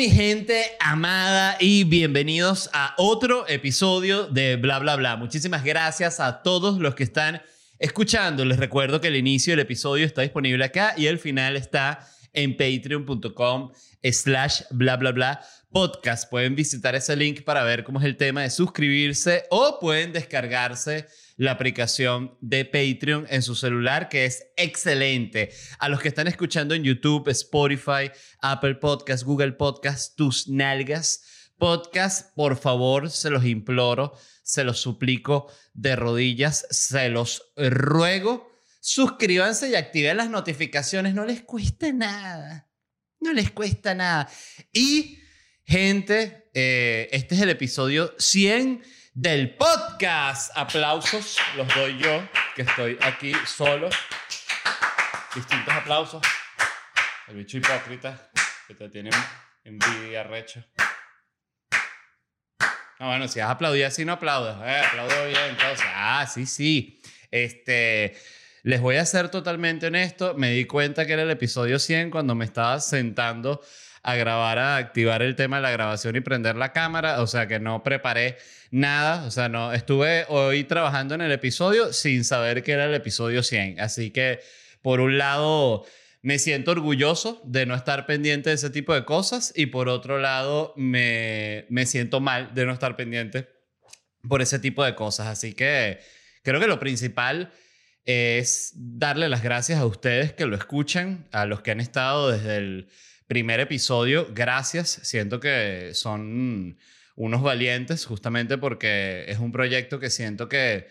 mi gente amada y bienvenidos a otro episodio de Bla Bla Bla. Muchísimas gracias a todos los que están escuchando. Les recuerdo que el inicio del episodio está disponible acá y el final está en patreon.com slash bla bla bla podcast. Pueden visitar ese link para ver cómo es el tema de suscribirse o pueden descargarse la aplicación de Patreon en su celular, que es excelente. A los que están escuchando en YouTube, Spotify, Apple Podcast, Google Podcast, tus nalgas podcast, por favor, se los imploro, se los suplico de rodillas, se los ruego. Suscríbanse y activen las notificaciones, no les cuesta nada. No les cuesta nada. Y, gente, eh, este es el episodio 100 del podcast. Aplausos los doy yo, que estoy aquí solo. Distintos aplausos. El bicho hipócrita que te tiene envidia, recho. No, bueno, si has aplaudido así, no aplaudas. Eh, aplaudo bien, entonces. Ah, sí, sí. Este. Les voy a ser totalmente honesto. Me di cuenta que era el episodio 100 cuando me estaba sentando a grabar, a activar el tema de la grabación y prender la cámara. O sea que no preparé nada. O sea, no estuve hoy trabajando en el episodio sin saber que era el episodio 100. Así que, por un lado, me siento orgulloso de no estar pendiente de ese tipo de cosas. Y por otro lado, me, me siento mal de no estar pendiente por ese tipo de cosas. Así que creo que lo principal es darle las gracias a ustedes que lo escuchan, a los que han estado desde el primer episodio. Gracias, siento que son unos valientes justamente porque es un proyecto que siento que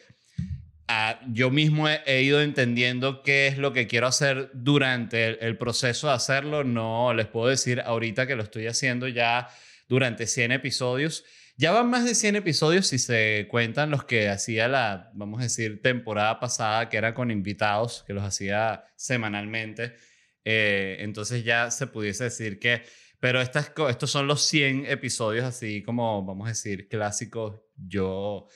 ah, yo mismo he, ido entendiendo qué es lo que quiero hacer durante el, proceso de hacerlo. No les puedo decir ahorita que lo estoy haciendo ya durante 100 episodios. Ya van más de 100 episodios si se cuentan los que hacía la, vamos a decir, temporada pasada, que era con invitados, que los hacía semanalmente. Eh, entonces ya se pudiese decir que, pero estas, estos son los 100 episodios así como, vamos a decir, clásicos, yo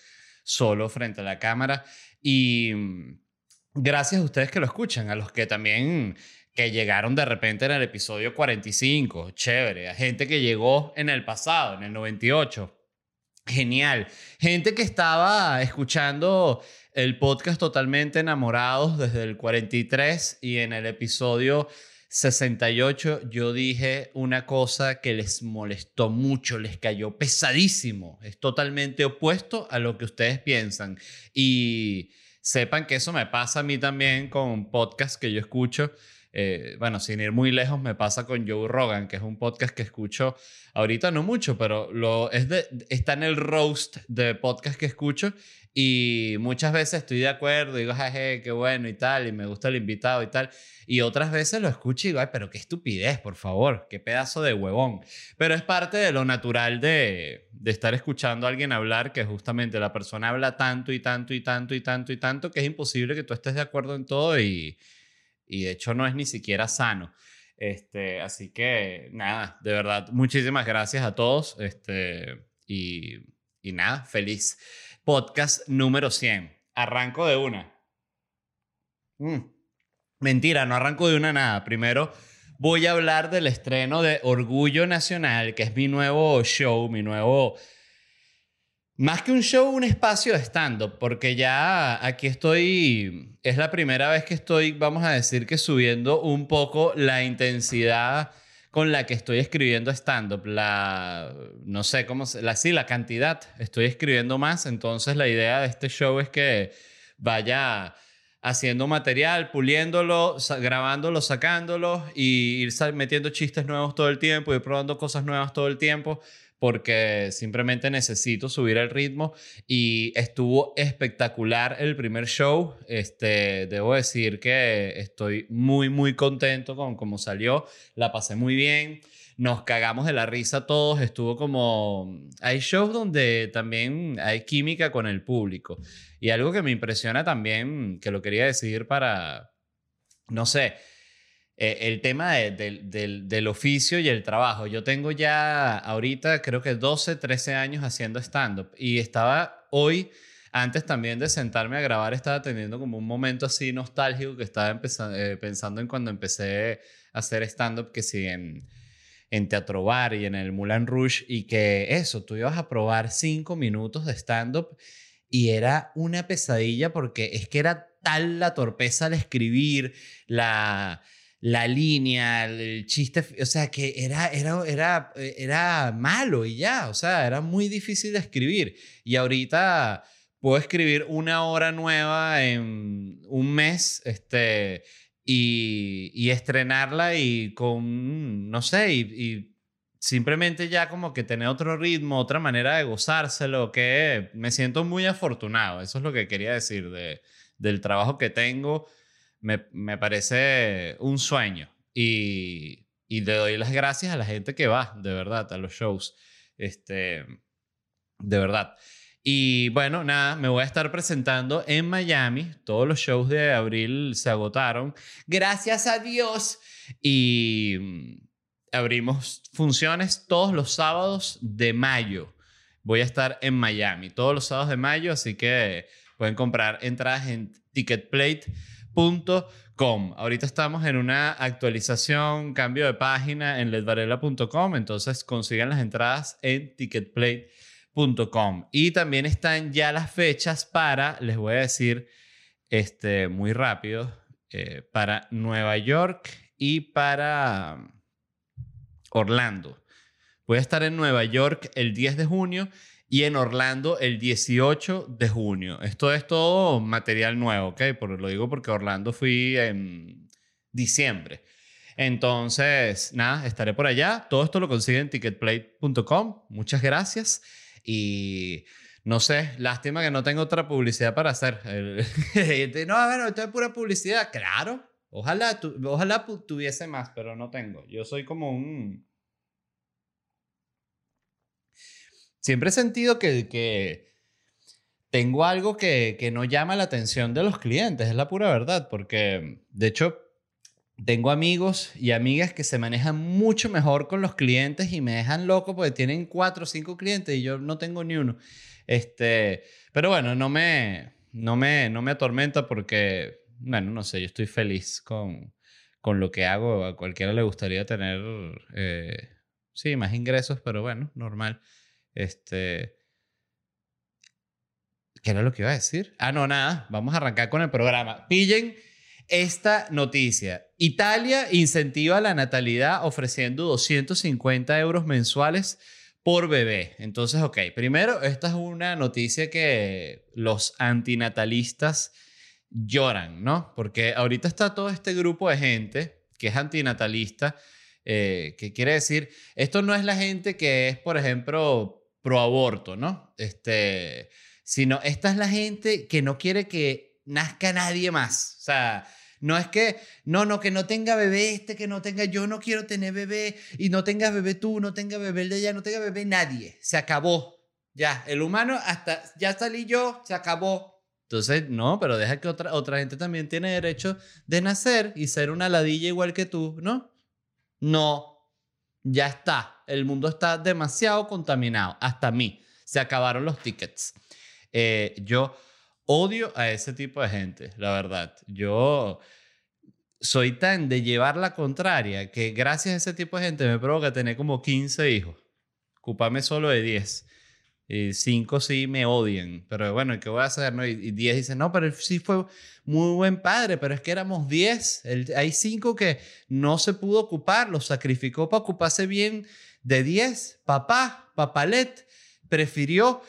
solo frente a la cámara. Y mm, gracias a ustedes que lo escuchan, a los que también que llegaron de repente en el episodio 45, chévere, a gente que llegó en el pasado, en el 98. Genial. Gente que estaba escuchando el podcast totalmente enamorados desde el 43 y en el episodio 68 yo dije una cosa que les molestó mucho, les cayó pesadísimo. Es totalmente opuesto a lo que ustedes piensan. Y sepan que eso me pasa a mí también con podcast que yo escucho eh, bueno, sin ir muy lejos, me pasa con Joe Rogan, que es un podcast que escucho ahorita no mucho, pero lo, está en el roast de podcast que escucho y muchas veces estoy de acuerdo, digo, jaje, qué bueno y tal, y me gusta el invitado y tal. Y otras veces lo escucho y digo, ay, pero qué estupidez, por favor, qué pedazo de huevón. Pero es parte de lo natural de, de estar escuchando a alguien hablar, que justamente la persona habla tanto y tanto y tanto y tanto y tanto, que es imposible que tú estés de acuerdo en todo y, y de hecho no es ni siquiera sano. Este, así que nada, de verdad, muchísimas gracias a todos. Este, y, y nada, feliz. Podcast número 100. Arranco de una. Mm. Mentira, no arranco de una nada. Primero voy a hablar del estreno de Orgullo Nacional, que es mi nuevo show, mi nuevo más que un show, un espacio de stand-up, porque ya aquí estoy, es la primera vez que estoy, vamos a decir que subiendo un poco la intensidad con la que estoy escribiendo stand-up, la, no sé cómo, la, sí, la cantidad, estoy escribiendo más, entonces la idea de este show es que vaya haciendo material, puliéndolo, grabándolo, sacándolo y ir metiendo chistes nuevos todo el tiempo, ir probando cosas nuevas todo el tiempo porque simplemente necesito subir el ritmo y estuvo espectacular el primer show. Este, debo decir que estoy muy, muy contento con cómo salió. La pasé muy bien. Nos cagamos de la risa todos. Estuvo como... Hay shows donde también hay química con el público. Y algo que me impresiona también, que lo quería decir para, no sé, eh, el tema del, oficio y el trabajo. Yo tengo ya ahorita creo que 12, 13 años haciendo stand-up y estaba hoy, antes también de sentarme a grabar, estaba teniendo como un momento así nostálgico que estaba eh, pensando en cuando empecé a hacer stand-up, que sí, en, en Teatro Bar y en el Moulin Rouge y que eso, tú ibas a probar cinco minutos de stand-up y era una pesadilla porque es que era tal la torpeza al escribir, la, la línea, el chiste, o sea, que era, era, era, era malo y ya, o sea, era muy difícil de escribir. Y ahorita puedo escribir una hora nueva en un mes, este, y, y estrenarla y con, no sé, y, simplemente ya como que tener otro ritmo, otra manera de gozárselo, que me siento muy afortunado, eso es lo que quería decir de, del trabajo que tengo, me, me parece un sueño y, y le doy las gracias a la gente que va, de verdad, a los shows, este, de verdad. Y bueno, nada, me voy a estar presentando en Miami. Todos los shows de abril se agotaron. Gracias a Dios. Y mm, abrimos funciones todos los sábados de mayo. Voy a estar en Miami todos los sábados de mayo, así que pueden comprar entradas en ticketplate.com. Ahorita estamos en una actualización, cambio de página en ledvarela.com, entonces consigan las entradas en ticketplate.com y también están ya las fechas para, les voy a decir este, muy rápido, eh, para Nueva York y para Orlando. Voy a estar en Nueva York el 10 de junio y en Orlando el 18 de junio. Esto es todo material nuevo, ¿ok? Por, lo digo porque Orlando fui en diciembre. Entonces, nada, estaré por allá. Todo esto lo consiguen en ticketplate.com. Muchas gracias. Y no sé, lástima que no tengo otra publicidad para hacer. no, a ver, esto es pura publicidad. Claro, ojalá, ojalá tuviese más, pero no tengo. Yo soy como un... Siempre he sentido que, tengo algo que, que no llama la atención de los clientes, es la pura verdad, porque de hecho tengo amigos y amigas que se manejan mucho mejor con los clientes y me dejan loco porque tienen cuatro o cinco clientes y yo no tengo ni uno. Este, pero bueno, no me, no me, no me atormenta porque, bueno, no sé, yo estoy feliz con, con lo que hago. A cualquiera le gustaría tener, eh, sí, más ingresos, pero bueno, normal. Este, ¿qué era lo que iba a decir? Ah, no, nada, vamos a arrancar con el programa. Pillen esta noticia. Italia incentiva la natalidad ofreciendo 250 euros mensuales por bebé. Entonces, ok, primero, esta es una noticia que los antinatalistas lloran, ¿no? Porque ahorita está todo este grupo de gente que es antinatalista, eh, que quiere decir, esto no es la gente que es, por ejemplo, pro aborto, ¿no? Este, sino esta es la gente que no quiere que nazca nadie más. O sea, no es que, no, no, que no tenga bebé este, que no tenga, yo no quiero tener bebé y no tenga bebé tú, no tenga bebé el de ella, no tenga bebé nadie. Se acabó. Ya, el humano hasta, ya salí yo, se acabó. Entonces, no, pero deja que otra, otra gente también tiene derecho de nacer y ser una ladilla igual que tú, ¿no? No, ya está. El mundo está demasiado contaminado. Hasta mí. Se acabaron los tickets. Eh, yo Odio a ese tipo de gente, la verdad. Yo soy tan de llevar la contraria que gracias a ese tipo de gente me provoca tener como 15 hijos. Ocuparme solo de 10. Y 5 sí me odian. Pero bueno, ¿qué voy a hacer? No? Y 10 dicen, no, pero sí fue muy buen padre, pero es que éramos 10. Hay 5 que no se pudo ocupar, los sacrificó para ocuparse bien de 10. Papá, papalet, prefirió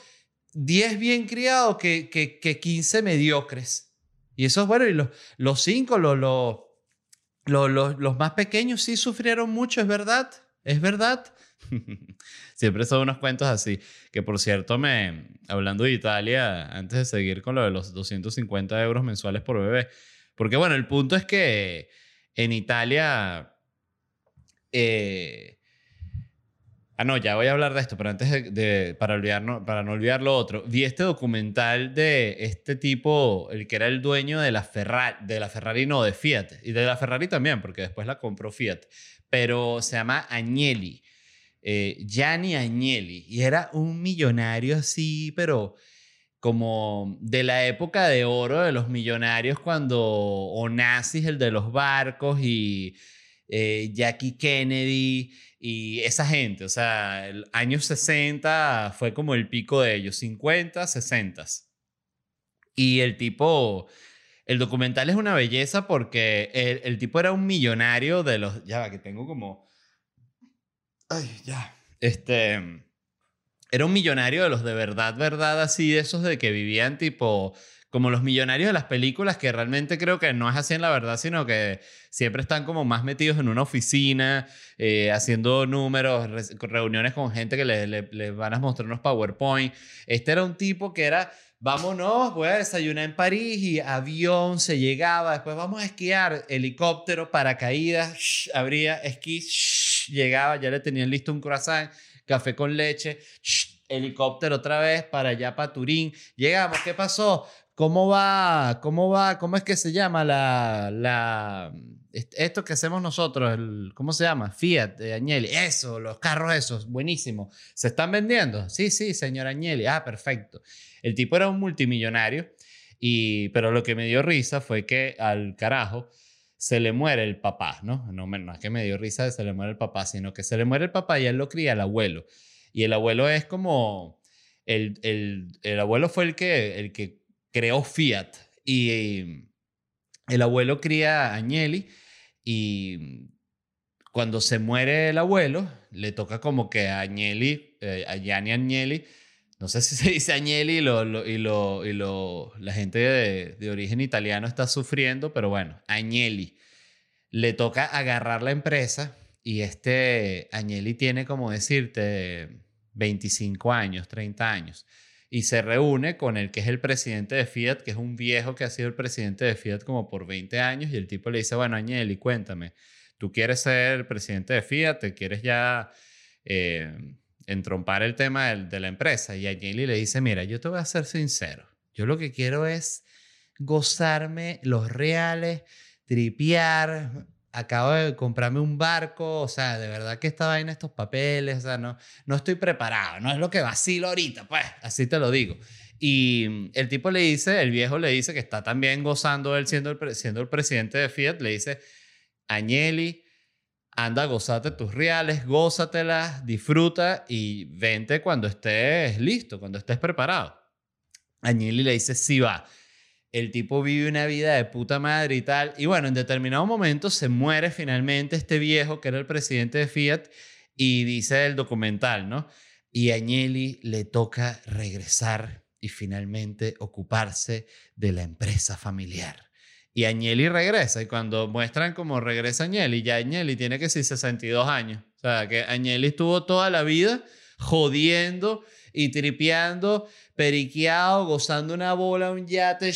10 bien criados que, que, que 15 mediocres. Y eso es bueno. Y los, los cinco, los, los, los, los, más pequeños sí sufrieron mucho, es verdad. Es verdad. Siempre son unos cuentos así. Que por cierto, me, hablando de Italia, antes de seguir con lo de los 250 euros mensuales por bebé. Porque bueno, el punto es que en Italia eh, Ah, no, ya voy a hablar de esto, pero antes de, para, olvidar, para no olvidar lo otro, vi este documental de este tipo, el que era el dueño de la Ferrari, de la Ferrari no, de Fiat, y de la Ferrari también, porque después la compró Fiat, pero se llama Agnelli, eh, Gianni Agnelli, y era un millonario así, pero como de la época de oro de los millonarios cuando Onassis, el de los barcos, y eh, Jackie Kennedy y esa gente. O sea, el año 60 fue como el pico de ellos, 50, 60. Y el tipo, el documental es una belleza porque el, el tipo era un millonario de los, ya que tengo como, ay, ya, este, era un millonario de los de verdad, verdad, así, de esos de que vivían tipo como los millonarios de las películas, que realmente creo que no es así en la verdad, sino que siempre están como más metidos en una oficina, eh, haciendo números, reuniones con gente que les le, van a mostrar unos PowerPoint. Este era un tipo que era, vámonos, voy a desayunar en París y avión se llegaba, después vamos a esquiar, helicóptero, paracaídas, abría esquí, llegaba, ya le tenían listo un croissant, café con leche, helicóptero otra vez para allá, para Turín. Llegamos, ¿qué pasó? ¿Cómo va? ¿Cómo va? ¿Cómo es que se llama la, la esto que hacemos nosotros? El, ¿Cómo se llama? Fiat, de Agnelli. Eso, los carros esos, buenísimo. ¿Se están vendiendo? Sí, sí, señor Agnelli. Ah, perfecto. El tipo era un multimillonario, y, pero lo que me dio risa fue que al carajo se le muere el papá, ¿no? No, no es que me dio risa de se le muere el papá, sino que se le muere el papá y él lo cría el abuelo. Y el abuelo es como... El, el, el abuelo fue el que, el que creó Fiat. Y el abuelo cría a Agnelli y cuando se muere el abuelo, le toca como que a Agnelli, eh, a Gianni Agnelli, no sé si se dice Agnelli y, lo, y, lo, y lo, la gente de, de, origen italiano está sufriendo, pero bueno, Agnelli le toca agarrar la empresa y este Agnelli tiene como decirte 25 años, 30 años y se reúne con el que es el presidente de Fiat, que es un viejo que ha sido el presidente de Fiat como por 20 años, y el tipo le dice, bueno, Agnelli, cuéntame, ¿tú quieres ser presidente de Fiat? ¿Te quieres ya eh, entrompar el tema de, de la empresa? Y Agnelli le dice, mira, yo te voy a ser sincero, yo lo que quiero es gozarme los reales, tripear, acabo de comprarme un barco, o sea, de verdad que estaba en estos papeles, o sea, no, no estoy preparado, no es lo que vacilo ahorita, pues, así te lo digo. Y el tipo le dice, el viejo le dice que está también gozando él siendo el, siendo el presidente de Fiat, le dice, Agnelli, anda, gozate tus reales, gózatelas, disfruta y vente cuando estés listo, cuando estés preparado. Agnelli le dice, sí va el tipo vive una vida de puta madre y tal. Y bueno, en determinado momento se muere finalmente este viejo que era el presidente de Fiat y dice el documental, ¿no? Y a Agnelli le toca regresar y finalmente ocuparse de la empresa familiar. Y Agnelli regresa y cuando muestran cómo regresa Agnelli, ya Agnelli tiene que ser 62 años. O sea, que Agnelli estuvo toda la vida jodiendo y tripeando periqueado, gozando una bola, un yate.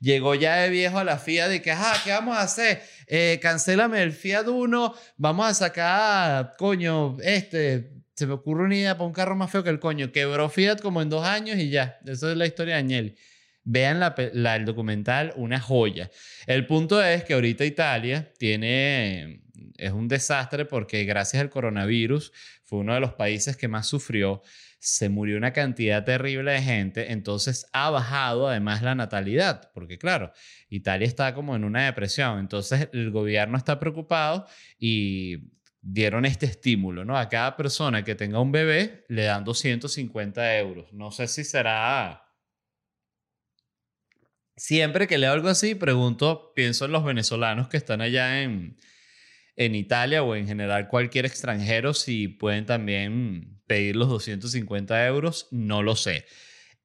Llegó ya de viejo a la Fiat de que, ah, ¿qué vamos a hacer? Eh, cancélame el Fiat 1, vamos a sacar, coño, este, se me ocurre una idea para un carro más feo que el coño. Quebró Fiat como en dos años y ya. Esa es la historia de Agnelli. Vean la, el documental, una joya. El punto es que ahorita Italia tiene, es un desastre porque gracias al coronavirus fue uno de los países que más sufrió se murió una cantidad terrible de gente, entonces ha bajado además la natalidad, porque claro, Italia está como en una depresión, entonces el gobierno está preocupado y dieron este estímulo, ¿no? A cada persona que tenga un bebé le dan 250 euros. No sé si será... Siempre que leo algo así, pregunto, pienso en los venezolanos que están allá en, en Italia o en general cualquier extranjero si pueden también pedir los 250 euros, no lo sé.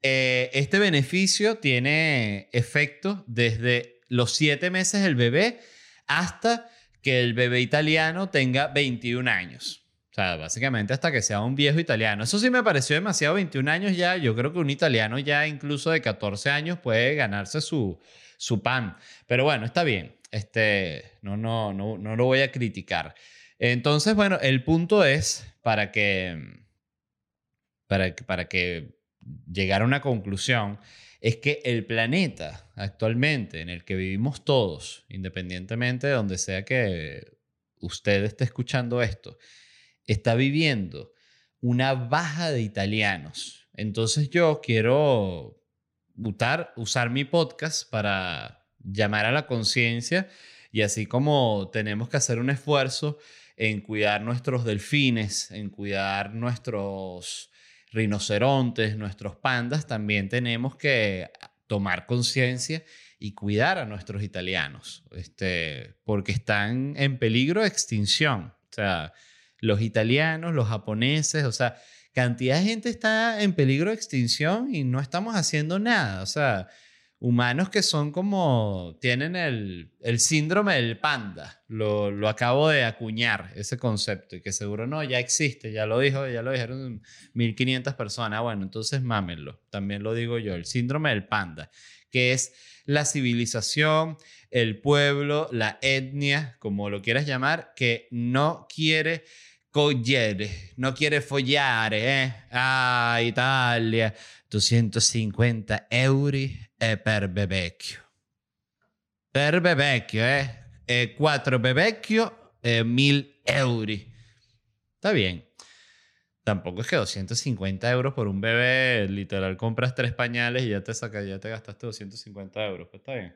Eh, este beneficio tiene efecto desde los 7 meses del bebé hasta que el bebé italiano tenga 21 años. O sea, básicamente hasta que sea un viejo italiano. Eso sí me pareció demasiado, 21 años ya. Yo creo que un italiano ya incluso de 14 años puede ganarse su, su pan. Pero bueno, está bien. Este, no, no, no, no lo voy a criticar. Entonces, bueno, el punto es para que para, para que llegara a una conclusión, es que el planeta actualmente en el que vivimos todos, independientemente de donde sea que usted esté escuchando esto, está viviendo una baja de italianos. Entonces yo quiero usar mi podcast para llamar a la conciencia Y así como tenemos que hacer un esfuerzo en cuidar nuestros delfines, en cuidar nuestros rinocerontes, nuestros pandas, también tenemos que tomar conciencia y cuidar a nuestros italianos, este, porque están en peligro de extinción. O sea, los italianos, los japoneses, o sea, cantidad de gente está en peligro de extinción y no estamos haciendo nada. O sea, humanos que son como, tienen el, el síndrome del panda. Lo, lo, acabo de acuñar, ese concepto, y que seguro no, ya existe, ya lo dijo, ya lo dijeron 1500 personas. Bueno, entonces mámenlo, también lo digo yo, el síndrome del panda, que es la civilización, el pueblo, la etnia, como lo quieras llamar, que no quiere cogliere, no quiere follar, eh? Ah, Italia, 250 per bebecchio. Per bebecchio, eh? E quattro bebecchio, eh, mil euro. Está bien. Tampoco es que 250 euros por un bebé, literal, compras tres pañales y ya te saca, ya te gastaste 250 euros. Pues está bien.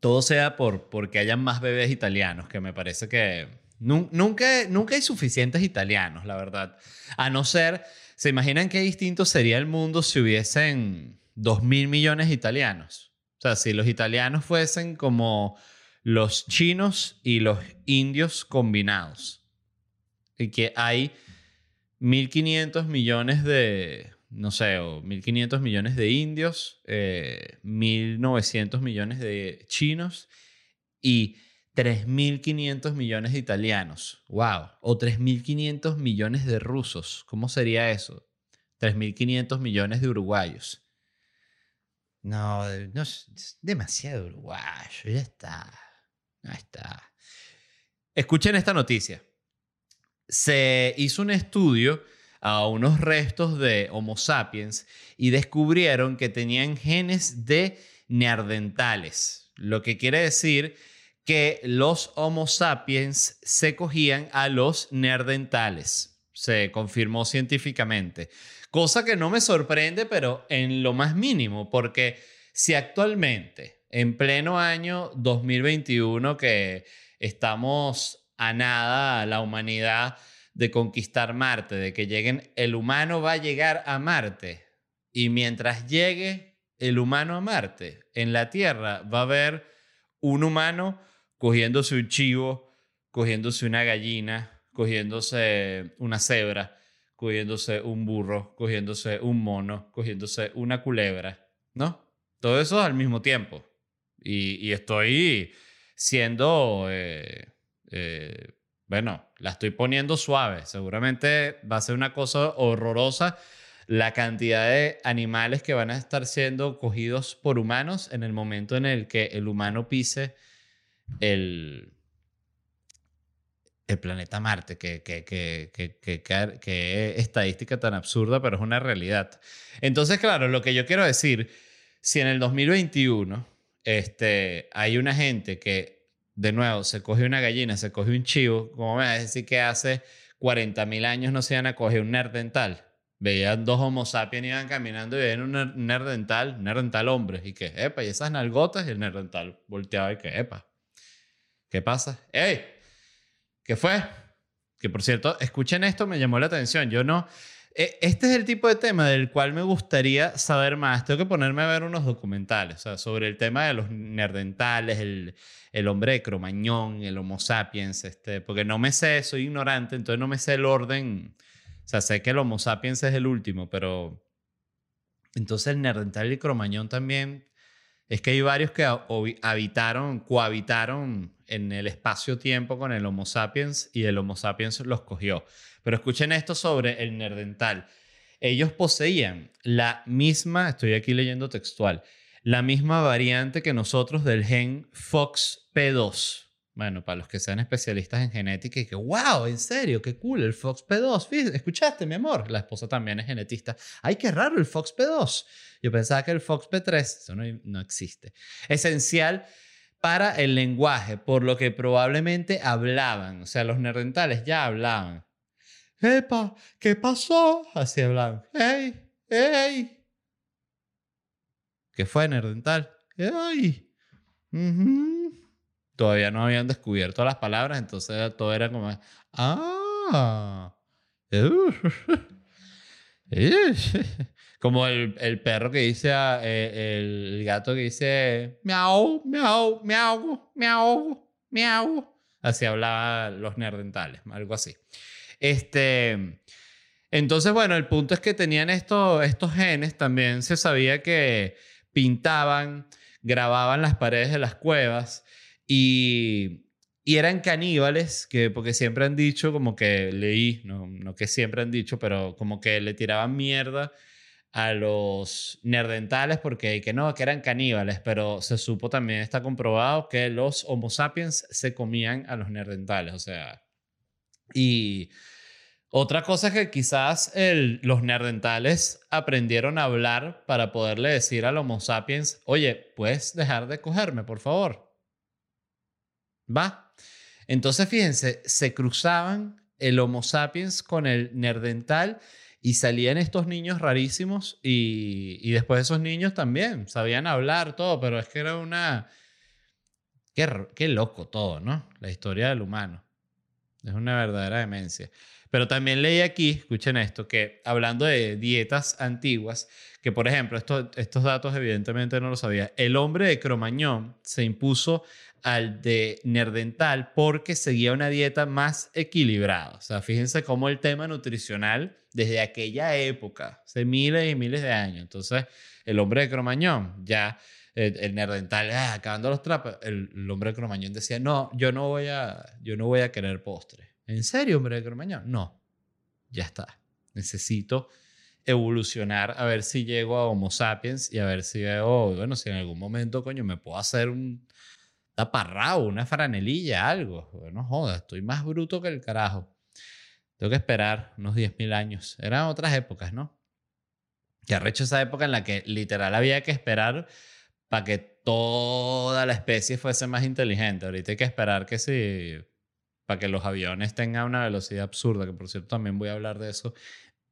Todo sea por porque hayan más bebés italianos, que me parece que nunca, nunca hay suficientes italianos, la verdad. A no ser, ¿se imaginan qué distinto sería el mundo si hubiesen 2 mil millones de italianos? O sea, si los italianos fuesen como los chinos y los indios combinados. Y que hay 1.500 millones de, no sé, o 1.500 millones de indios, 1.900 eh, millones de chinos y 3.500 millones de italianos. ¡Wow! O 3.500 millones de rusos. ¿Cómo sería eso? 3.500 millones de uruguayos. No, no es demasiado uruguayo. Ya está. Ahí está. Escuchen esta noticia. Se hizo un estudio a unos restos de Homo sapiens y descubrieron que tenían genes de neandertales, lo que quiere decir que los Homo sapiens se cogían a los neandertales. Se confirmó científicamente. Cosa que no me sorprende, pero en lo más mínimo, porque si actualmente, en pleno año 2021, que estamos a nada, la humanidad de conquistar Marte, de que lleguen, el humano va a llegar a Marte. Y mientras llegue el humano a Marte, en la Tierra va a haber un humano cogiéndose un chivo, cogiéndose una gallina, cogiéndose una cebra, cogiéndose un burro, cogiéndose un mono, cogiéndose una culebra, ¿no? Todo eso al mismo tiempo. Y, estoy siendo eh, eh, bueno, la estoy poniendo suave. Seguramente va a ser una cosa horrorosa la cantidad de animales que van a estar siendo cogidos por humanos en el momento en el que el humano pise el, el planeta Marte. Que, que, que, estadística tan absurda, pero es una realidad. Entonces, claro, lo que yo quiero decir, si en el 2021 este, hay una gente que de nuevo, se coge una gallina, se coge un chivo, ¿cómo me vas a decir que hace 40.000 años no se iban a coger un nerdental? Veían dos homo sapiens iban caminando y veían un nerdental, un nerdental hombre, y que, epa, y esas nalgotas y el nerdental volteaba y que, epa, ¿qué pasa? ¡Ey! ¿Qué fue? Que por cierto, escuchen esto, me llamó la atención. Yo no, e, este es el tipo de tema del cual me gustaría saber más. Tengo que ponerme a ver unos documentales sobre el tema de los nerdentales, el, el hombre de Cromañón, el Homo sapiens, este, porque no me sé, soy ignorante, entonces no me sé el orden. O sea, sé que el Homo sapiens es el último, pero entonces el nerdental y Cromañón también. Es que hay varios que habitaron, cohabitaron en el espacio-tiempo con el Homo sapiens y el Homo sapiens los cogió. Pero escuchen esto sobre el nerdental. Ellos poseían la misma, estoy aquí leyendo textual, la misma variante que nosotros del gen FOXP2. Bueno, para los que sean especialistas en genética y que, wow, en serio, qué cool el FOXP2. Escuchaste, mi amor, la esposa también es genetista. Ay, qué raro el FOXP2. Yo pensaba que el FOXP3, eso no, no existe. Esencial para el lenguaje, por lo que probablemente hablaban. O sea, los nerdentales ya hablaban. ¡Epa! ¿Qué pasó? Así hablaban. ¡Ey! ¡Ey! ¿Qué fue, Nerdental? ¡Ey! Todavía no habían descubierto las palabras, entonces todo era como, ah, uh, como el, el perro que dice, a- eh, el gato que dice, miau, miau, miau, miau, miau. Así hablaban los neandertales, algo así. Este, entonces, bueno, el punto es que tenían estos, estos genes, también se sabía que pintaban, grababan las paredes de las cuevas y, y eran caníbales, que, porque siempre han dicho, como que leí, no, no que siempre han dicho, pero como que le tiraban mierda a los neandertales porque que no, que eran caníbales, pero se supo también, está comprobado que los Homo sapiens se comían a los neandertales, o sea, y otra cosa es que quizás los neandertales aprendieron a hablar para poderle decir al Homo sapiens, oye, ¿puedes dejar de cogerme, por favor? ¿Va? Entonces, fíjense, se cruzaban el Homo sapiens con el neandertal y salían estos niños rarísimos y, y después esos niños también sabían hablar todo, pero es que era una... Qué, qué loco todo, ¿no? La historia del humano. Es una verdadera demencia. Pero también leí aquí, escuchen esto, que hablando de dietas antiguas, que por ejemplo, esto- estos datos evidentemente no lo sabía, el hombre de Cromañón se impuso al de Nerdental porque seguía una dieta más equilibrada. O sea, fíjense cómo el tema nutricional desde aquella época, hace miles y miles de años. Entonces, el hombre de Cromañón ya el, el nerdental, ah, acabando los trapos, el, el hombre de Cromañón decía, no, yo no voy a, yo no voy a querer postre. ¿En serio, hombre de Cromañón? No, ya está. Necesito evolucionar a ver si llego a Homo sapiens y a ver si veo, bueno, si en algún momento, coño, me puedo hacer un taparrao, una franelilla, algo. No jodas, estoy más bruto que el carajo. Tengo que esperar unos 10.000 años. Eran otras épocas, ¿no? Que arrecho esa época en la que literal había que esperar para que toda la especie fuese más inteligente. Ahorita hay que esperar que sí, para que los aviones tengan una velocidad absurda, que por cierto también voy a hablar de eso,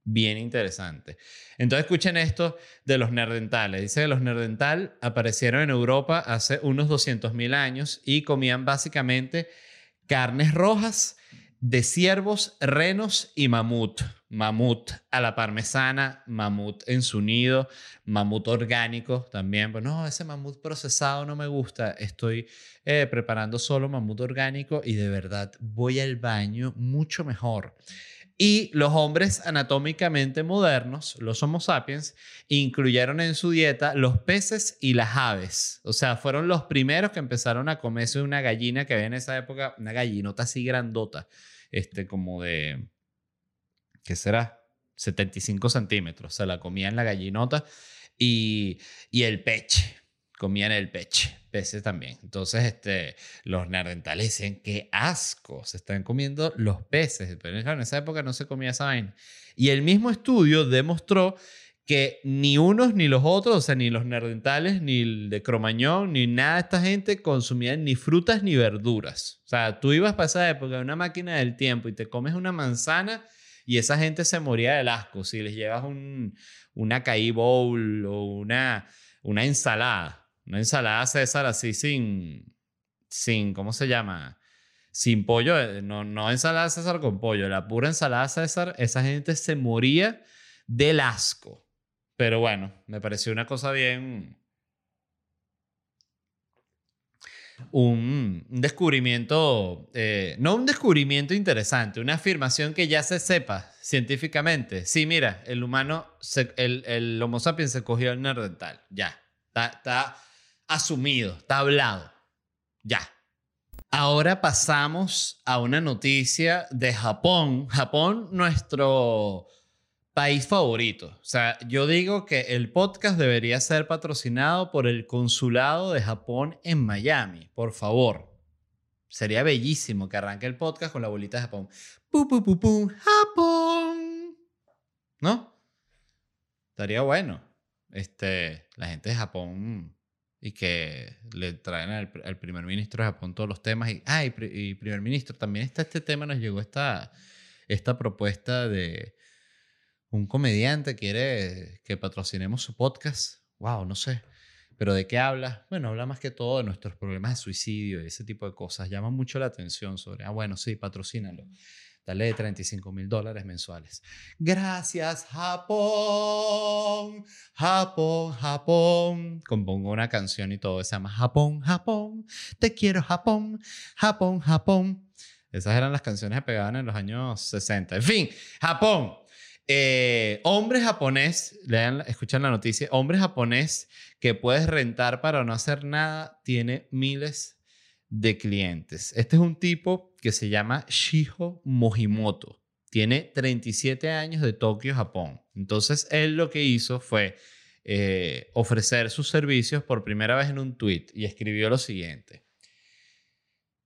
bien interesante. Entonces escuchen esto de los nerdentales. Dice que los nerdental aparecieron en Europa hace unos 200.000 años y comían básicamente carnes rojas de ciervos, renos y mamut. Mamut a la parmesana, mamut en su nido, mamut orgánico también. Pero no, ese mamut procesado no me gusta. Estoy eh, preparando solo mamut orgánico y de verdad voy al baño mucho mejor. Y los hombres anatómicamente modernos, los Homo sapiens, incluyeron en su dieta los peces y las aves. O sea, fueron los primeros que empezaron a comerse una gallina que había en esa época, una gallinota así grandota, este, como de, ¿qué será? 75 centímetros. Se la comían la gallinota y, y el peche. Comían el peche, peces también. Entonces, este, los neandertales decían, qué asco, se están comiendo los peces. Pero claro, en esa época no se comía esa vaina. Y el mismo estudio demostró que ni unos ni los otros, o sea, ni los neandertales, ni el de Cromañón, ni nada de esta gente consumían ni frutas ni verduras. O sea, tú ibas para esa época de una máquina del tiempo y te comes una manzana y esa gente se moría del asco. Si les llevas un, una caí bowl o una, una ensalada, una ensalada César así sin, sin, ¿cómo se llama? Sin pollo, eh, no, no ensalada César con pollo, la pura ensalada César, esa gente se moría del asco. Pero bueno, me pareció una cosa bien... Un, descubrimiento, eh, no un descubrimiento interesante, una afirmación que ya se sepa científicamente. Sí, mira, el humano, el, el Homo sapiens se cogió el neandertal. Ya, está asumido, está hablado. Ya. Ahora pasamos a una noticia de Japón. Japón, nuestro país favorito. O sea, yo digo que el podcast debería ser patrocinado por el Consulado de Japón en Miami. Por favor. Sería bellísimo que arranque el podcast con la bolita de Japón. Pu, pu, pu, pu, Japón. ¿No? Estaría bueno. Este, la gente de Japón y que le traen al, al primer ministro de Japón todos los temas. Y, ah, y, y primer ministro, también está este tema, nos llegó esta, esta propuesta de un comediante quiere que patrocinemos su podcast. Wow, no sé. ¿Pero de qué habla? Bueno, habla más que todo de nuestros problemas de suicidio y ese tipo de cosas. Llama mucho la atención sobre, ah, bueno, sí, patrocínalo. Dale de 35 mil dólares mensuales. Gracias, Japón. Japón, Japón. Compongo una canción y todo. Se llama Japón, Japón. Te quiero, Japón. Japón, Japón. Esas eran las canciones que pegaban en los años 60. En fin, Japón. Eh, hombre japonés, lean, escuchan la noticia, hombre japonés que puedes rentar para no hacer nada, tiene miles de clientes. Este es un tipo que se llama Shiho Mojimoto. Tiene 37 años de Tokio, Japón. Entonces, él lo que hizo fue eh, ofrecer sus servicios por primera vez en un tweet y escribió lo siguiente.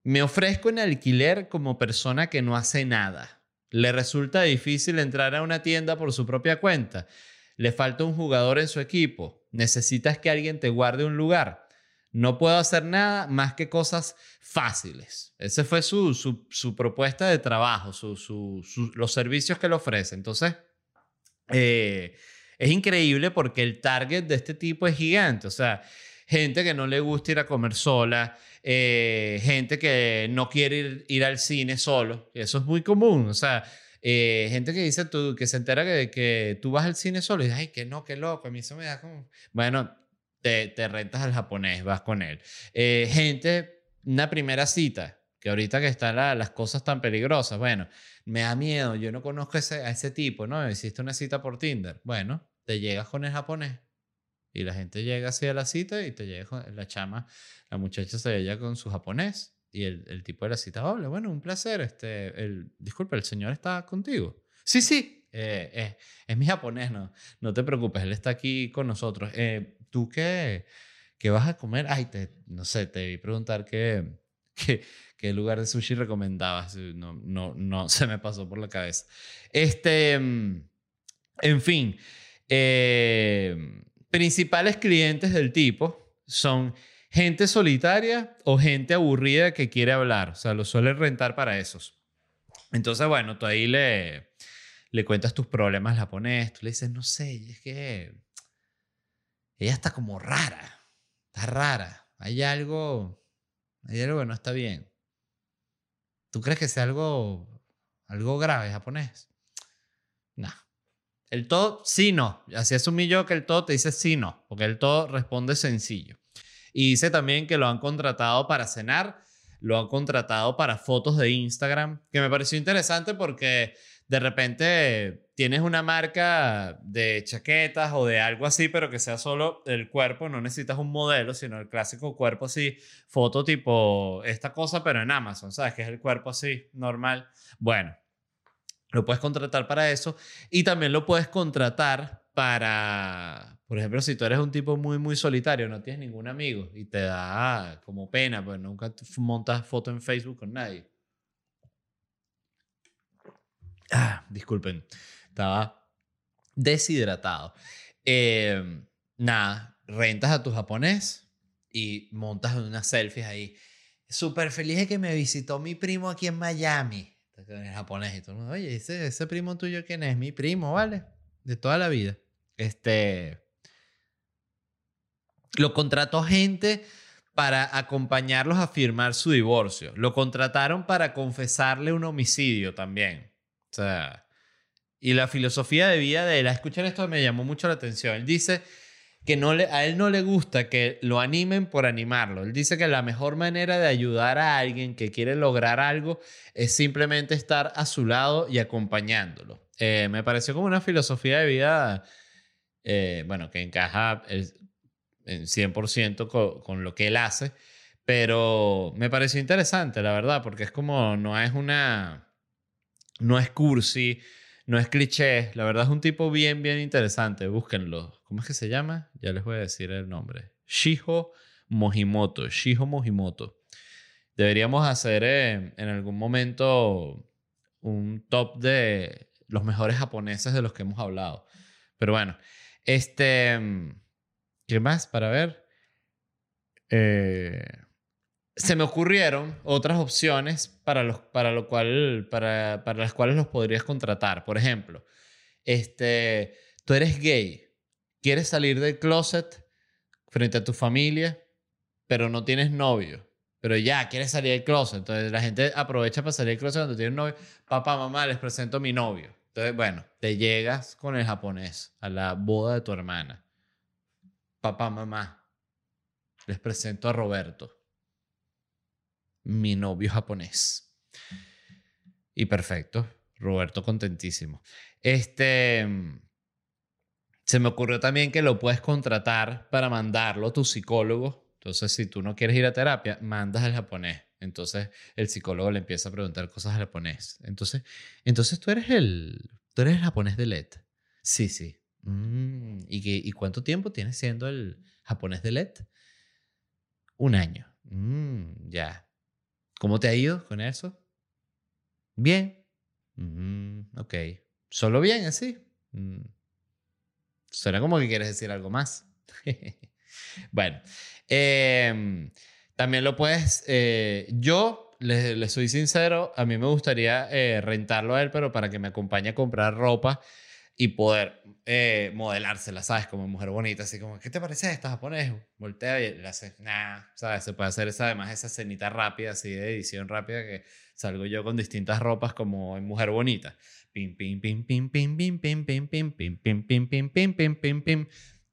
Me ofrezco en alquiler como persona que no hace nada. Le resulta difícil entrar a una tienda por su propia cuenta. Le falta un jugador en su equipo. Necesitas que alguien te guarde un lugar. No puedo hacer nada más que cosas fáciles. Esa fue su, su, propuesta de trabajo, su, los servicios que le ofrece. Entonces, eh, es increíble porque el target de este tipo es gigante. O sea, gente que no le gusta ir a comer sola, eh, gente que no quiere ir, ir, al cine solo. Eso es muy común. O sea, eh, gente que dice tú, que se entera que, que tú vas al cine solo y dices, ay, que no, qué loco, a mí eso me da como... Bueno, te, te rentas al japonés, vas con él. Eh, gente, una primera cita, que ahorita que están las cosas tan peligrosas, bueno, me da miedo, yo no conozco ese, a ese tipo, ¿no? Hiciste una cita por Tinder. Bueno, te llegas con el japonés. Y la gente llega así a la cita y te llega con la chama, la muchacha se llega con su japonés. Y el, tipo de la cita, hola, bueno, un placer. Este, el, disculpe, ¿el señor está contigo? Sí, sí, eh, eh, es mi japonés, no, no te preocupes, él está aquí con nosotros. Eh, ¿tú qué, qué vas a comer? Ay, te, no sé, te vi preguntar qué, qué, qué lugar de sushi recomendabas. No, no, no se me pasó por la cabeza. Este, mm, en fin, eh, principales clientes del tipo son gente solitaria o gente aburrida que quiere hablar. O sea, lo suele rentar para esos. Entonces, bueno, tú ahí le, le cuentas tus problemas japonés, tú le dices, no sé, es que ella está como rara, está rara, hay algo, hay algo que no está bien. ¿Tú crees que sea algo, algo grave japonés? No. El todo, sí, no. Así asumí yo que el todo te dice sí, no, porque el todo responde sencillo. Y dice también que lo han contratado para cenar, lo han contratado para fotos de Instagram, que me pareció interesante porque de repente tienes una marca de chaquetas o de algo así, pero que sea solo el cuerpo, no necesitas un modelo, sino el clásico cuerpo así, foto tipo esta cosa, pero en Amazon, ¿sabes? Que es el cuerpo así, normal. Bueno, lo puedes contratar para eso y también lo puedes contratar para, por ejemplo, si tú eres un tipo muy, muy solitario, no tienes ningún amigo y te da como pena, pues nunca montas foto en Facebook con nadie Ah, disculpen, estaba deshidratado. Em, nada, rentas a tu japonés y montas unas selfies ahí. Súper feliz de que me visitó mi primo aquí en Miami. En el japonés y todo el oye, ese, ese primo tuyo, ¿quién es? Mi primo, ¿vale? De toda la vida. Este. Lo contrató gente para acompañarlos a firmar su divorcio. Lo contrataron para confesarle un homicidio también. O sea, y la filosofía de vida de él, escuchar esto me llamó mucho la atención. Él dice que no le, a él no le gusta que lo animen por animarlo. Él dice que la mejor manera de ayudar a alguien que quiere lograr algo es simplemente estar a su lado y acompañándolo. Eh, me pareció como una filosofía de vida, eh, bueno, que encaja en 100% con, con lo que él hace, pero me pareció interesante, la verdad, porque es como, no es una no es cursi, no es cliché. La verdad es un tipo bien, bien interesante. Búsquenlo. ¿Cómo es que se llama? Ya les voy a decir el nombre. Shiho Mojimoto. Shiho Mojimoto. Deberíamos hacer eh, en algún momento un top de los mejores japoneses de los que hemos hablado. Pero bueno, este... ¿Qué más para ver? Eh, se me ocurrieron otras opciones para, los, para, lo cual, para, para las cuales los podrías contratar. Por ejemplo, este, tú eres gay, quieres salir del closet frente a tu familia, pero no tienes novio. Pero ya, quieres salir del closet. Entonces la gente aprovecha para salir del closet cuando tiene novio. Papá, mamá, les presento a mi novio. Entonces, bueno, te llegas con el japonés a la boda de tu hermana. Papá, mamá, les presento a Roberto, mi novio japonés. Y perfecto, Roberto contentísimo. Este, se me ocurrió también que lo puedes contratar para mandarlo a tu psicólogo. Entonces, si tú no quieres ir a terapia, mandas al japonés. Entonces, el psicólogo le empieza a preguntar cosas al japonés. Entonces, entonces tú eres el, tú eres el japonés de LED. Sí, sí. Mm, ¿y, ¿Y cuánto tiempo tienes siendo el japonés de LED? Un año. Mm, ya. ¿Cómo te ha ido con eso? Bien. Mm, ok. ¿Solo bien así? Mm. Suena como que quieres decir algo más. bueno, em, también lo puedes... Eh, yo, le, soy sincero, a mí me gustaría eh, rentarlo a él, pero para que me acompañe a comprar ropa y poder eh, modelársela, ¿sabes? Como mujer bonita, así como, ¿qué te parece esta japonés? Voltea y le hace, nah, ¿sabes? Se puede hacer esa, además esa cenita rápida, así de edición rápida, que salgo yo con distintas ropas como en mujer bonita. Pim, pim, pim, pim, pim, pim, pim, pim, pim, pim, pim, pim, pim, pim, pim, pim, pim.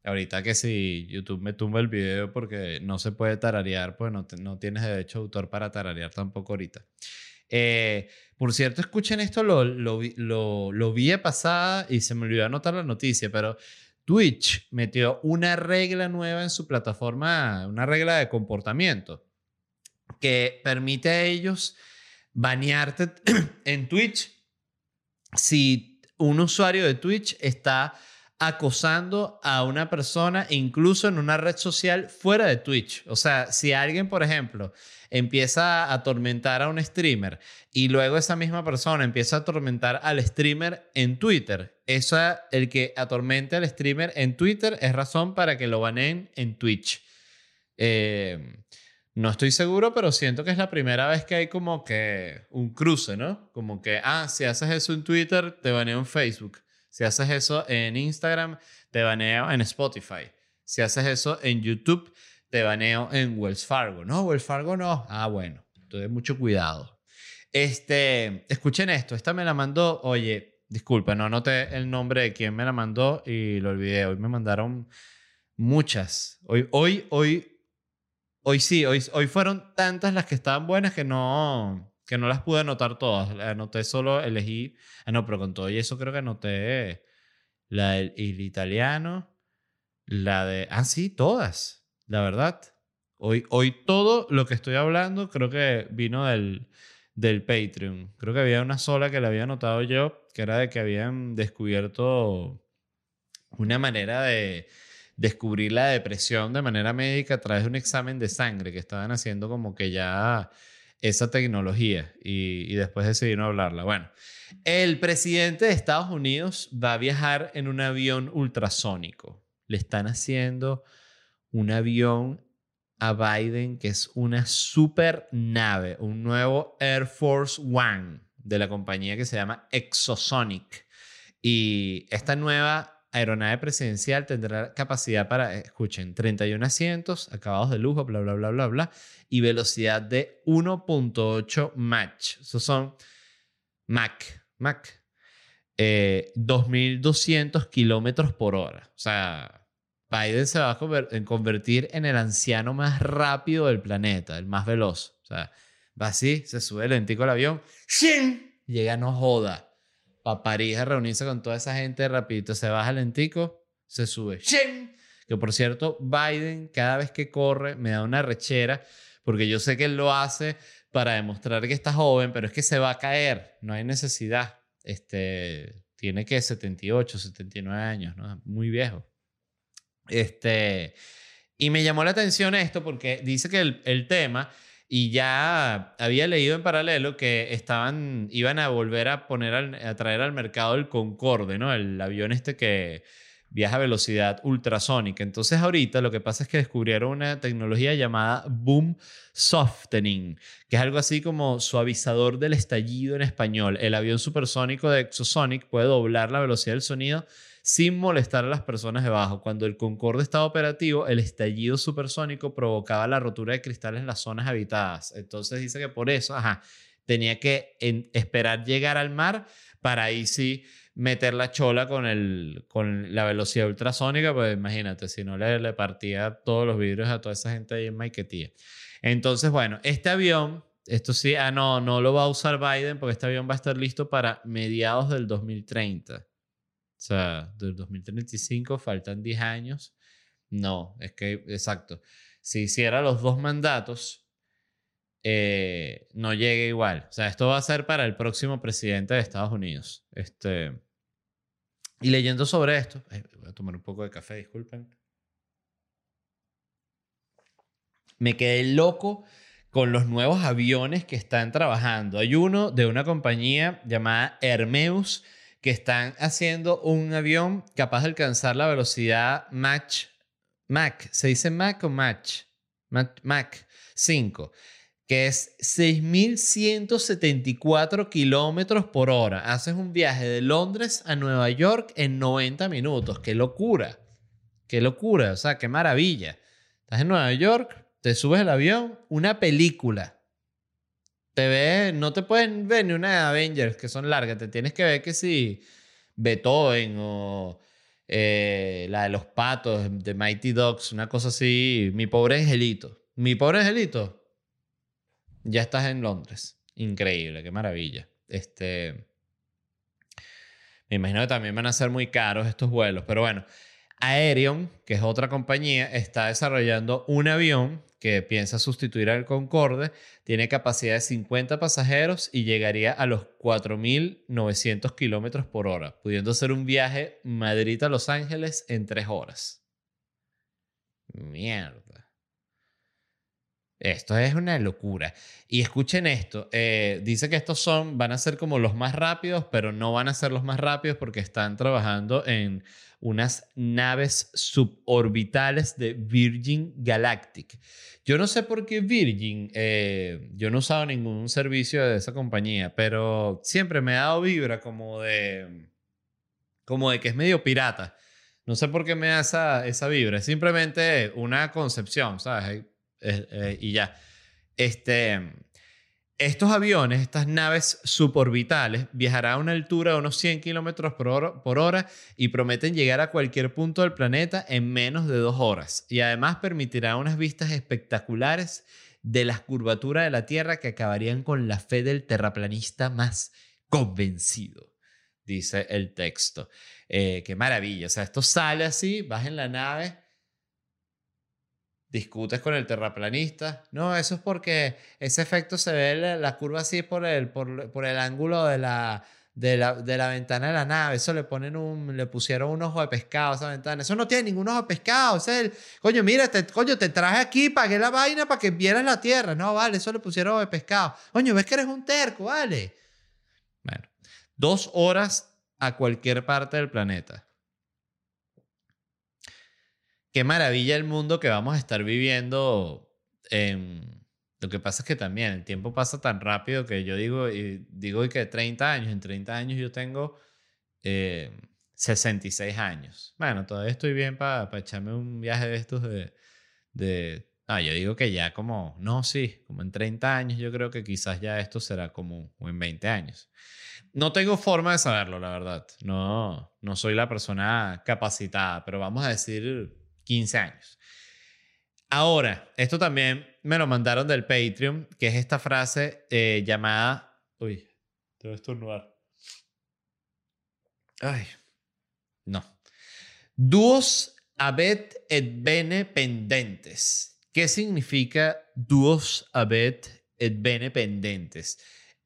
Ahorita que si YouTube me tumba el video porque no se puede tararear, pues no, no tienes derecho de autor para tararear tampoco ahorita. Eh, por cierto, escuchen esto, lo, vi pasada y se me olvidó anotar la noticia, pero Twitch metió una regla nueva en su plataforma, una regla de comportamiento que permite a ellos banearte en Twitch. Si un usuario de Twitch está acosando a una persona incluso en una red social fuera de Twitch. O sea, si alguien, por ejemplo, empieza a atormentar a un streamer y luego esa misma persona empieza a atormentar al streamer en Twitter, eso el que atormente al streamer en Twitter es razón para que lo baneen en Twitch. Eh, no estoy seguro, pero siento que es la primera vez que hay como que un cruce, ¿no? Como que, ah, si haces eso en Twitter, te baneo en Facebook. Si haces eso en Instagram, te baneo en Spotify. Si haces eso en YouTube, te baneo en Wells Fargo. No, Wells Fargo no. Ah, bueno. Entonces, mucho cuidado. Este, escuchen esto. Esta me la mandó, oye, disculpa, no anoté el nombre de quien me la mandó y lo olvidé. Hoy me mandaron muchas. Hoy, hoy, hoy, hoy sí, hoy, hoy fueron tantas las que estaban buenas que no, que no las pude anotar todas. Anoté solo, elegí. Ah, no, pero con todo y eso creo que anoté la del el italiano, la de. Ah, sí, todas, la verdad. Hoy, hoy todo lo que estoy hablando creo que vino del, del Patreon. Creo que había una sola que la había anotado yo, que era de que habían descubierto una manera de descubrir la depresión de manera médica a través de un examen de sangre que estaban haciendo como que ya esa tecnología y, después decidieron hablarla. Bueno, el presidente de Estados Unidos va a viajar en un avión ultrasónico. Le están haciendo un avión a Biden que es una super nave, un nuevo Air Force One de la compañía que se llama Exosonic. Y esta nueva aeronave presidencial tendrá capacidad para, escuchen, 31 asientos, acabados de lujo, bla, bla, bla, bla, bla, y velocidad de 1.8 Mach. Esos son Mach, Mach. 2.200 eh, kilómetros por hora. O sea, Biden se va a convertir en el anciano más rápido del planeta, el más veloz. O sea, va así, se sube lentico el avión, ¡shin! llega no joda para París a reunirse con toda esa gente rapidito. Se baja lentico, se sube. Que por cierto, Biden cada vez que corre me da una rechera porque yo sé que él lo hace para demostrar que está joven, pero es que se va a caer, no hay necesidad. Este, tiene que 78, 79 años, ¿no? Muy viejo. Este, y me llamó la atención esto porque dice que el, el tema y ya había leído en paralelo que estaban, iban a volver a poner, a traer al mercado el Concorde, ¿no? El avión este que viaja a velocidad ultrasónica. Entonces ahorita lo que pasa es que descubrieron una tecnología llamada boom softening, que es algo así como suavizador del estallido en español. El avión supersónico de Exosonic puede doblar la velocidad del sonido sin molestar a las personas debajo. Cuando el Concorde estaba operativo, el estallido supersónico provocaba la rotura de cristales en las zonas habitadas. Entonces dice que por eso, ajá, tenía que esperar llegar al mar para ahí sí meter la chola con, la velocidad ultrasónica, pues imagínate, si no le, le partía todos los vidrios a toda esa gente ahí en Maiquetía. Entonces, bueno, este avión, esto sí, ah, no, no lo va a usar Biden porque este avión va a estar listo para mediados del 2030. O sea, del 2035 faltan 10 años. No, es que, exacto. Si hiciera los dos mandatos, eh, no llegue igual. O sea, esto va a ser para el próximo presidente de Estados Unidos. Este, y leyendo sobre esto, voy a tomar un poco de café, disculpen. Me quedé loco con los nuevos aviones que están trabajando. Hay uno de una compañía llamada Hermeus que están haciendo un avión capaz de alcanzar la velocidad Mach, Mach, ¿se dice Mach o Mach? Mach, Mach 5 que es 6.174 kilómetros por hora. Haces un viaje de Londres a Nueva York en 90 minutos. ¡Qué locura! ¡Qué locura! O sea, qué maravilla. Estás en Nueva York, te subes el avión, una película. Te ves, no te pueden ver ni una de Avengers que son largas. Te tienes que ver que si Beethoven o eh, la de los patos de Mighty Dogs, una cosa así. Mi pobre angelito. Mi pobre angelito ya estás en Londres. Increíble, qué maravilla. Este, me imagino que también van a ser muy caros estos vuelos, pero bueno, Aerion, que es otra compañía, está desarrollando un avión que piensa sustituir al Concorde, tiene capacidad de 50 pasajeros y llegaría a los 4.900 kilómetros por hora, pudiendo hacer un viaje Madrid a Los Ángeles en tres horas. Mierda. Esto es una locura. Y escuchen esto, eh, dice que estos son, van a ser como los más rápidos, pero no van a ser los más rápidos porque están trabajando en unas naves suborbitales de Virgin Galactic. Yo no sé por qué Virgin, eh, yo no he usado ningún servicio de esa compañía, pero siempre me ha dado vibra como de, como de que es medio pirata. No sé por qué me da esa, esa vibra, es simplemente una concepción, ¿sabes? Eh, y ya. Este, estos aviones, estas naves suborbitales, viajarán a una altura de unos 100 kilómetros por hora, y prometen llegar a cualquier punto del planeta en menos de dos horas. Y además permitirá unas vistas espectaculares de las curvaturas de la Tierra que acabarían con la fe del terraplanista más convencido, dice el texto. Eh, qué maravilla. O sea, esto sale así, vas en la nave discutes con el terraplanista. No, eso es porque ese efecto se ve la, curva así por el, por, por el ángulo de la, de la, de la, ventana de la nave. Eso le ponen un, le pusieron un ojo de pescado a esa ventana. Eso no tiene ningún ojo de pescado. Es el, coño, mira, te, coño, te traje aquí, pagué la vaina para que vieras la tierra. No, vale, eso le pusieron ojo de pescado. Coño, ves que eres un terco, vale. Bueno, dos horas a cualquier parte del planeta qué maravilla el mundo que vamos a estar viviendo. lo que pasa es que también el tiempo pasa tan rápido que yo digo, y digo que 30 años, en 30 años yo tengo 66 eh, años. Bueno, todavía estoy bien para echarme un viaje de estos de, de... Ah, yo digo que ya como, no, sí, como en 30 años yo creo que quizás ya esto será como en 20 años. No tengo forma de saberlo, la verdad. No, no soy la persona capacitada, pero vamos a decir 15 años. Ahora, esto también me lo mandaron del Patreon, que es esta frase eh, llamada... Uy, te voy a estornudar. Ay, no. Duos abet et bene pendentes. ¿Qué significa duos abet et bene pendentes?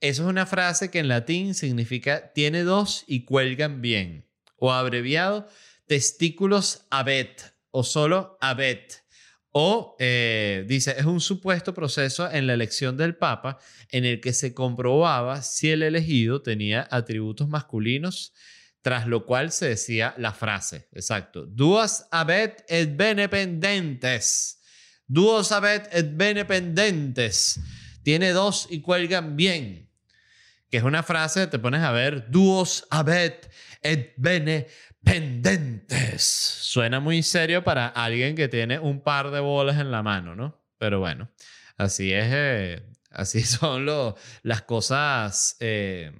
Eso es una frase que en latín significa tiene dos y cuelgan bien. O abreviado, testículos abet o solo abet. O eh, dice, es un supuesto proceso en la elección del Papa en el que se comprobaba si el elegido tenía atributos masculinos, tras lo cual se decía la frase, exacto, duas abet et bene pendentes, duos abet et bene pendentes, tiene dos y cuelgan bien. Que es una frase, te pones a ver, duos abet et bene pendentes. Suena muy serio para alguien que tiene un par de bolas en la mano, ¿no? Pero bueno, así es, eh, así son las cosas eh,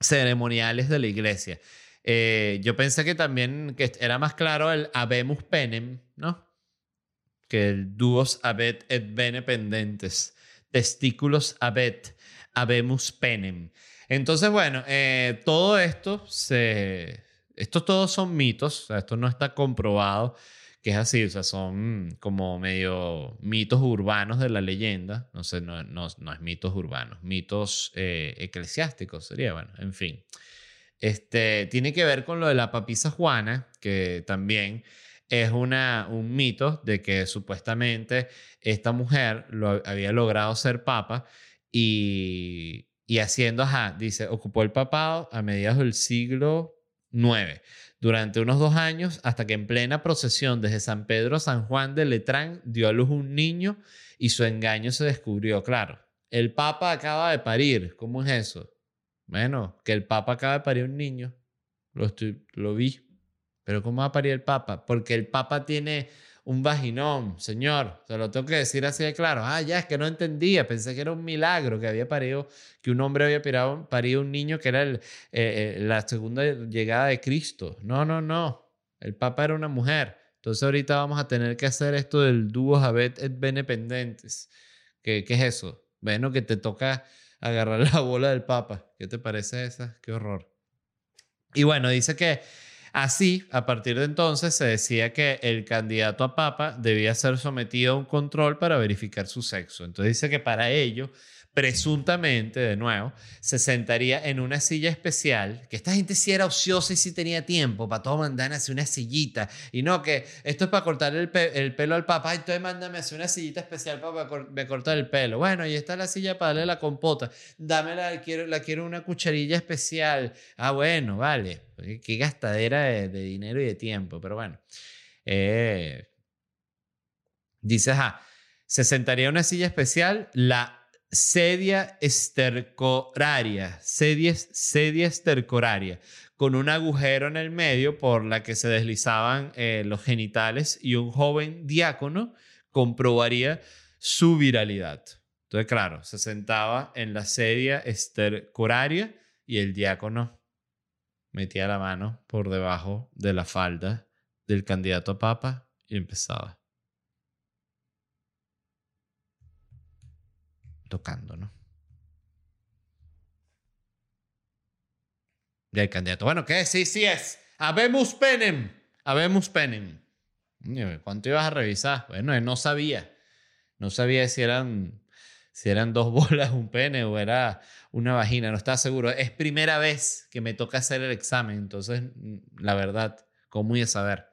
ceremoniales de la iglesia. Eh, yo pensé que también que era más claro el habemus penem, ¿no? Que el duos abet et bene pendentes. Testículos abet, habemus penem. Entonces, bueno, todo esto se, estos todos son mitos, esto no está comprobado que es así, o sea, son como medio mitos urbanos de la leyenda, no sé, no, no, no es mitos urbanos, mitos eh, eclesiásticos sería, bueno, en fin. Este, tiene que ver con lo de la papisa Juana, que también es una, un mito de que supuestamente esta mujer lo, había logrado ser papa y, y haciendo, ajá, dice, ocupó el papado a mediados del siglo 9. Durante unos dos años, hasta que en plena procesión desde San Pedro a San Juan de Letrán dio a luz un niño y su engaño se descubrió. Claro, el Papa acaba de parir. ¿Cómo es eso? Bueno, que el Papa acaba de parir un niño. Lo, estoy, lo vi. Pero ¿cómo va a parir el Papa? Porque el Papa tiene un vaginón, señor. Se lo tengo que decir así de claro. Ah, ya, es que no entendía. Pensé que era un milagro que había parido, que un hombre había parido, un niño que era eh, eh, la segunda llegada de Cristo. No, no, no. El Papa era una mujer. Entonces ahorita vamos a tener que hacer esto del dúo Habet et Benependentes. ¿Qué, ¿Qué es eso? Bueno, que te toca agarrar la bola del Papa. ¿Qué te parece esa? Qué horror. Y bueno, dice que Así, a partir de entonces se decía que el candidato a papa debía ser sometido a un control para verificar su sexo. Entonces dice que para ello presuntamente, de nuevo, se sentaría en una silla especial, que esta gente sí era ociosa y sí tenía tiempo para todo mandar hacer una sillita, y no que esto es para cortar el, pelo al papá, entonces mándame hacer una sillita especial para, cortar el pelo. Bueno, y está la silla para darle la compota, dámela, quiero, la quiero una cucharilla especial. Ah, bueno, vale, qué gastadera de, dinero y de tiempo, pero bueno. Eh, dices, ah, se sentaría en una silla especial, la sedia estercoraria, sedia, sedia estercoraria, con un agujero en el medio por la que se deslizaban eh, los genitales y un joven diácono comprobaría su viralidad. Entonces, claro, se sentaba en la sedia estercoraria y el diácono metía la mano por debajo de la falda del candidato a papa y empezaba. Tocando, ¿no? Y el candidato, bueno, ¿qué? Sí, sí es. Habemos penem. Habemos penem. ¿Cuánto ibas a revisar? Bueno, él no sabía. No sabía si eran, si eran dos bolas, un pene o era una vagina. No estaba seguro. Es primera vez que me toca hacer el examen. Entonces, la verdad, ¿cómo voy a saber?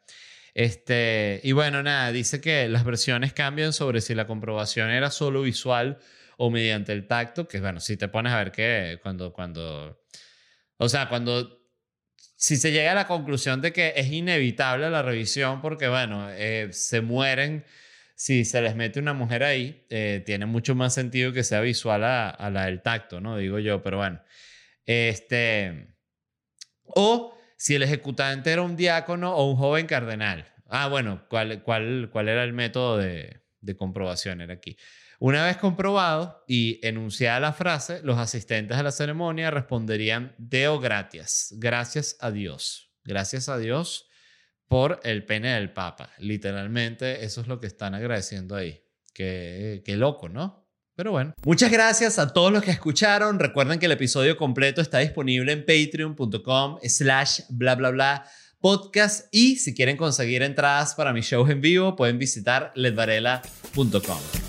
Este, y bueno, nada, dice que las versiones cambian sobre si la comprobación era solo visual o mediante el tacto, que bueno, si te pones a ver que cuando, cuando, o sea, cuando, si se llega a la conclusión de que es inevitable la revisión porque bueno, eh, se mueren si se les mete una mujer ahí, eh, tiene mucho más sentido que sea visual a, la del tacto, ¿no? Digo yo, pero bueno. Este. O si el ejecutante era un diácono o un joven cardenal. Ah, bueno, ¿cuál, cuál, cuál era el método de, de comprobación? Era aquí. Una vez comprobado y enunciada la frase, los asistentes a la ceremonia responderían Deo gratias, gracias a Dios, gracias a Dios por el pene del Papa. Literalmente eso es lo que están agradeciendo ahí. Qué, loco, ¿no? Pero bueno. Muchas gracias a todos los que escucharon. Recuerden que el episodio completo está disponible en patreon.com slash bla bla bla podcast y si quieren conseguir entradas para mis shows en vivo pueden visitar ledvarela.com.